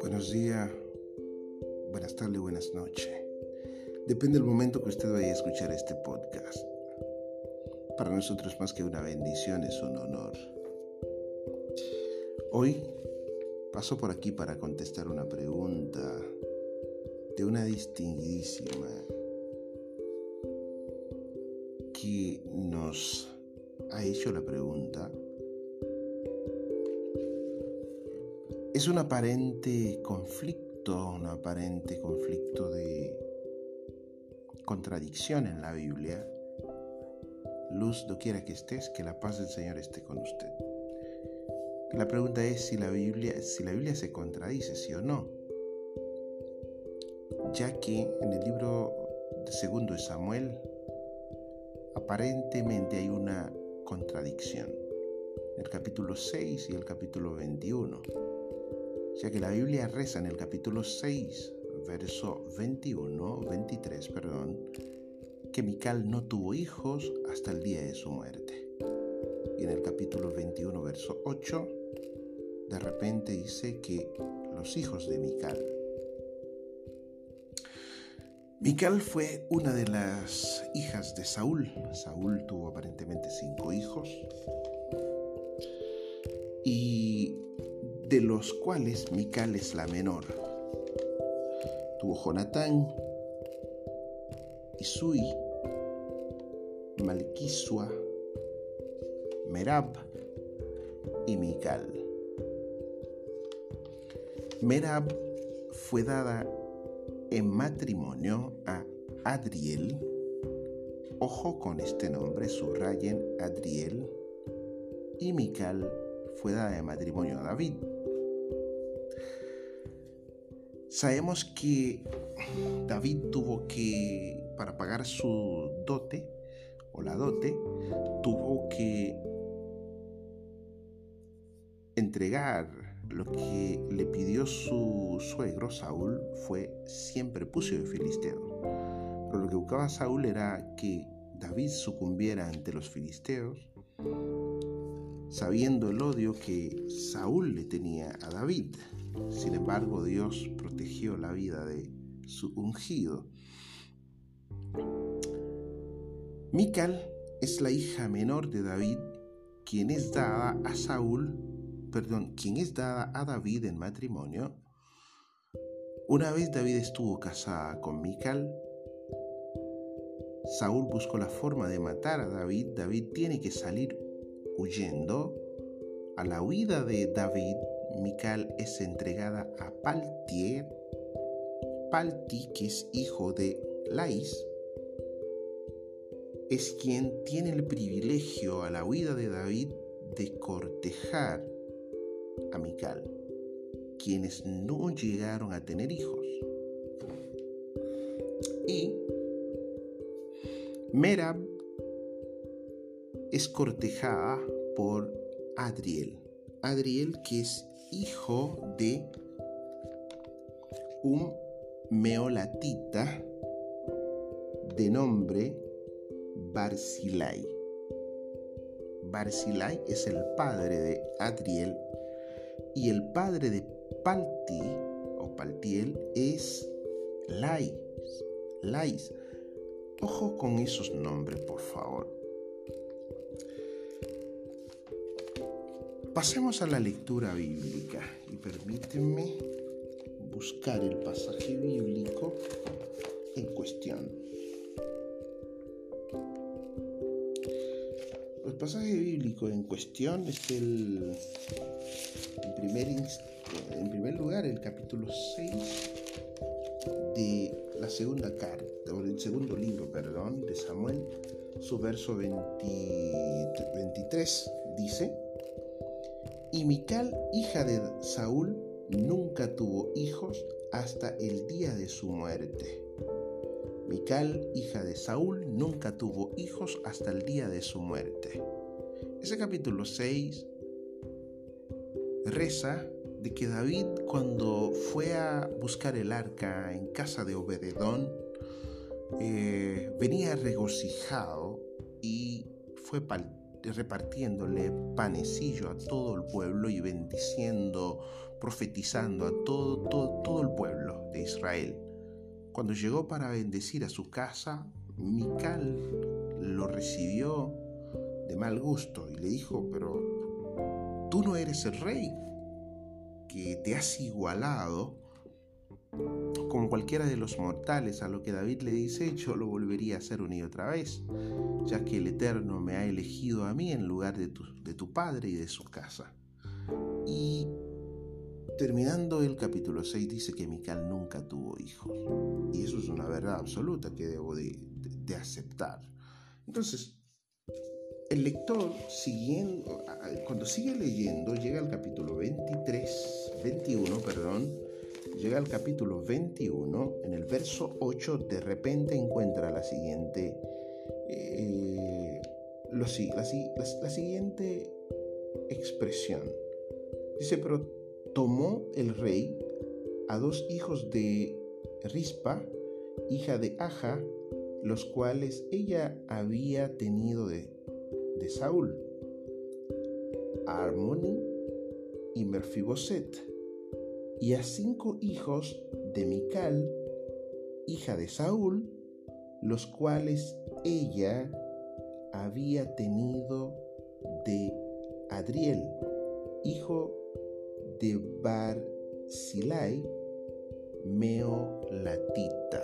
Buenos días, buenas tardes, buenas noches. Depende del momento que usted vaya a escuchar este podcast. Para nosotros más que una bendición es un honor. Hoy paso por aquí para contestar una pregunta de una distinguidísima que nos ha hecho la pregunta es un aparente conflicto, un aparente conflicto de contradicción en la Biblia. Luz, quiera que estés, que la paz del Señor esté con usted. La pregunta es si la Biblia, si la Biblia se contradice, sí o no. Ya que en el libro de segundo de Samuel aparentemente hay una contradicción. El capítulo 6 y el capítulo 21. Ya que la Biblia reza en el capítulo 6, verso 21, 23, perdón, que Mical no tuvo hijos hasta el día de su muerte. Y en el capítulo 21, verso 8, de repente dice que los hijos de Mical Mical fue una de las hijas de Saúl. Saúl tuvo aparentemente cinco hijos y de los cuales Mical es la menor. Tuvo Jonatán, Isui, Malquisua, Merab y Mical. Merab fue dada en matrimonio a Adriel. Ojo con este nombre, subrayen Adriel. Y Mical fue dada en matrimonio a David. Sabemos que David tuvo que, para pagar su dote, o la dote, tuvo que entregar lo que le pidió su suegro Saúl fue siempre pucio de filisteos. Pero lo que buscaba Saúl era que David sucumbiera ante los filisteos, sabiendo el odio que Saúl le tenía a David. Sin embargo, Dios protegió la vida de su ungido. Mical es la hija menor de David, quien es dada a Saúl perdón, quien es dada a David en matrimonio. Una vez David estuvo casada con Mical, Saúl buscó la forma de matar a David. David tiene que salir huyendo. A la huida de David, Mical es entregada a Paltier. Palti, que es hijo de Lais, es quien tiene el privilegio a la huida de David de cortejar a Mical, quienes no llegaron a tener hijos. Y Merab es cortejada por Adriel. Adriel que es hijo de un meolatita de nombre Barzilai. Barzilai es el padre de Adriel y el padre de Palti o Paltiel es Lais. Lais. Ojo con esos nombres, por favor. Pasemos a la lectura bíblica y permítanme buscar el pasaje bíblico en cuestión. El pasaje bíblico en cuestión es el en primer, lugar, el capítulo 6 de la segunda carta, o el segundo libro, perdón, de Samuel, su verso 23 dice, y Mical, hija de Saúl, nunca tuvo hijos hasta el día de su muerte. Mical, hija de Saúl, nunca tuvo hijos hasta el día de su muerte. Ese capítulo 6 reza de que David cuando fue a buscar el arca en casa de Obededón, eh, venía regocijado y fue repartiéndole panecillo a todo el pueblo y bendiciendo, profetizando a todo, todo, todo el pueblo de Israel. Cuando llegó para bendecir a su casa, Mical lo recibió de mal gusto y le dijo, pero tú no eres el rey, que te has igualado como cualquiera de los mortales, a lo que David le dice, yo lo volvería a hacer una y otra vez, ya que el Eterno me ha elegido a mí en lugar de tu, padre y de su casa. Y terminando el capítulo 6 dice que Mical nunca tuvo hijos. Y eso es una verdad absoluta que debo de, de aceptar. Entonces, el lector, siguiendo, cuando sigue leyendo, llega al capítulo 23, 21, perdón, llega al capítulo 21, en el verso 8, de repente encuentra la siguiente, eh, la, la siguiente expresión. Dice, pero tomó el rey a dos hijos de Rispa, hija de Aja, los cuales ella había tenido de de Saúl, a Armoni y Merfiboset, y a cinco hijos de Mical, hija de Saúl, los cuales ella había tenido de Adriel, hijo de Barzilai, Meolatita.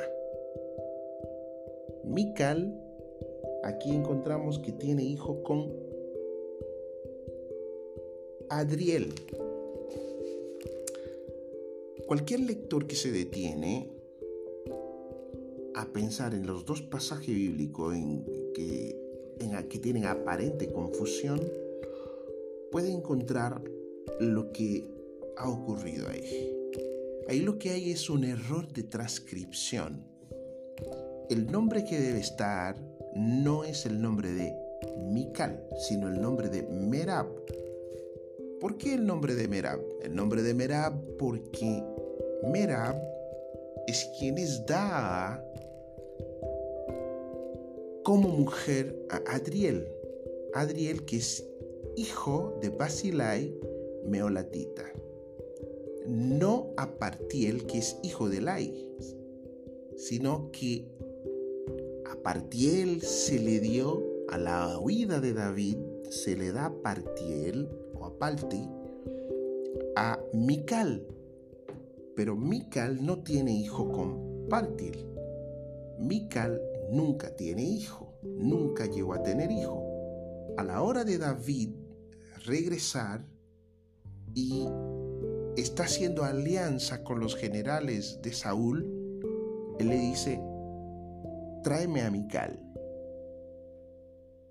Mical aquí encontramos que tiene hijo con Adriel. Cualquier lector que se detiene a pensar en los dos pasajes bíblicos en que, que tienen aparente confusión, puede encontrar lo que ha ocurrido ahí. Ahí lo que hay es un error de transcripción. El nombre que debe estar no es el nombre de Mikal, sino el nombre de Merab. ¿Por qué el nombre de Merab? El nombre de Merab porque Merab es quien es da como mujer a Adriel. Adriel que es hijo de Basilai Meolatita. No a Partiel que es hijo de Lai, sino que Partiel se le dio a la huida de David, se le da a Partiel o a Palti a Mical. Pero Mical no tiene hijo con Partiel. Mical nunca tiene hijo, nunca llegó a tener hijo. A la hora de David regresar y está haciendo alianza con los generales de Saúl, él le dice, tráeme a Mical.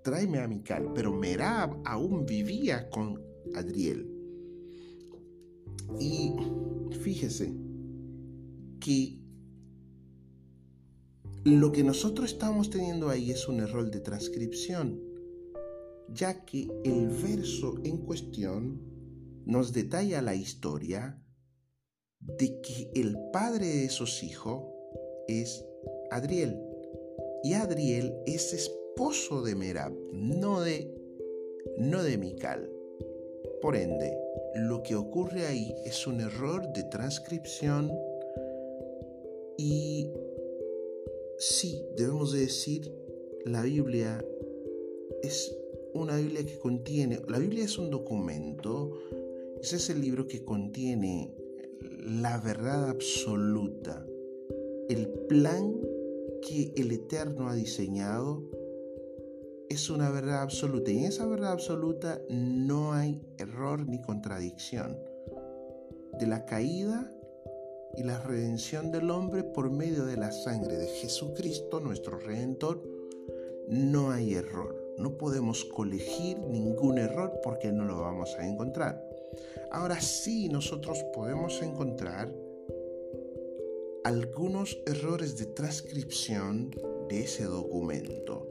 Tráeme a Mical. Pero Merab aún vivía con Adriel. Y fíjese que lo que nosotros estamos teniendo ahí es un error de transcripción, ya que el verso en cuestión nos detalla la historia de que el padre de esos hijos es Adriel. Y Adriel es esposo de Merab, no de, no de Mical. Por ende, lo que ocurre ahí es un error de transcripción y sí, debemos de decir, la Biblia es una Biblia que contiene, la Biblia es un documento, ese es el libro que contiene la verdad absoluta, el plan que el Eterno ha diseñado es una verdad absoluta y en esa verdad absoluta no hay error ni contradicción. De la caída y la redención del hombre por medio de la sangre de Jesucristo, nuestro Redentor, no hay error. No podemos colegir ningún error porque no lo vamos a encontrar. Ahora sí nosotros podemos encontrar algunos errores de transcripción de ese documento.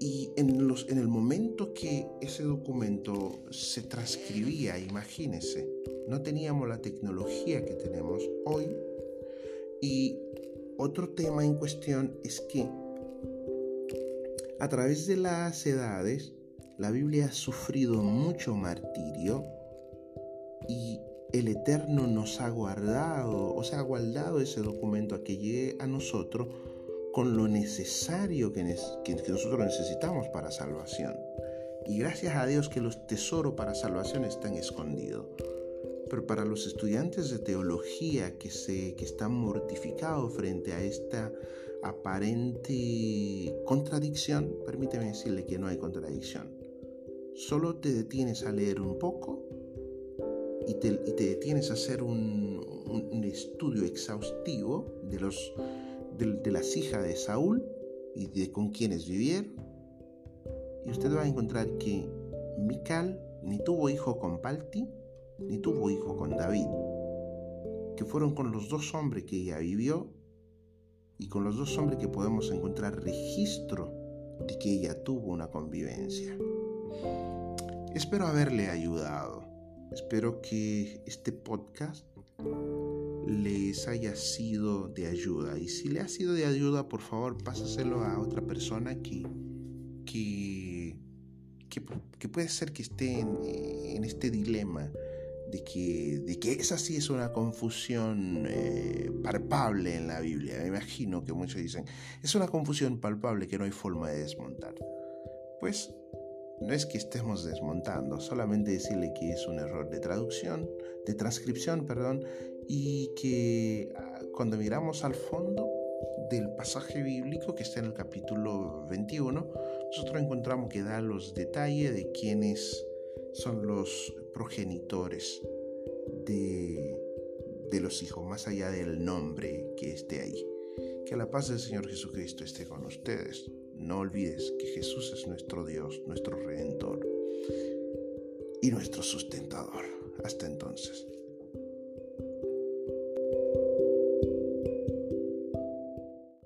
Y en, los, en el momento que ese documento se transcribía, imagínense, no teníamos la tecnología que tenemos hoy. Y otro tema en cuestión es que A través de las edades, la Biblia ha sufrido mucho martirio y el Eterno nos ha guardado, o sea, ha guardado ese documento a que llegue a nosotros con lo necesario que, nosotros necesitamos para salvación. Y gracias a Dios que los tesoros para salvación están escondidos. Pero para los estudiantes de teología que, se, que están mortificados frente a esta aparente contradicción, permíteme decirle que no hay contradicción. Solo te detienes a leer un poco y te, detienes a hacer un, estudio exhaustivo de, los, de, las hijas de Saúl y de con quienes vivieron. Y usted va a encontrar que Mical ni tuvo hijo con Palti, ni tuvo hijo con David, que fueron con los dos hombres que ella vivió y con los dos hombres que podemos encontrar registro de que ella tuvo una convivencia. Espero haberle ayudado. Espero que este podcast les haya sido de ayuda. Y si le ha sido de ayuda, por favor, pásaselo a otra persona que, que, que, puede ser que esté en, este dilema de que, de que esa sí es una confusión eh, palpable en la Biblia. Me imagino que muchos dicen, es una confusión palpable que no hay forma de desmontar. Pues no es que estemos desmontando, solamente decirle que es un error de traducción, de transcripción, perdón, y que ah, cuando miramos al fondo del pasaje bíblico que está en el capítulo 21, nosotros encontramos que da los detalles de quiénes son los progenitores de, de los hijos, más allá del nombre que esté ahí. Que la paz del Señor Jesucristo esté con ustedes. No olvides que Jesús es nuestro Dios, nuestro Redentor y nuestro sustentador. Hasta entonces.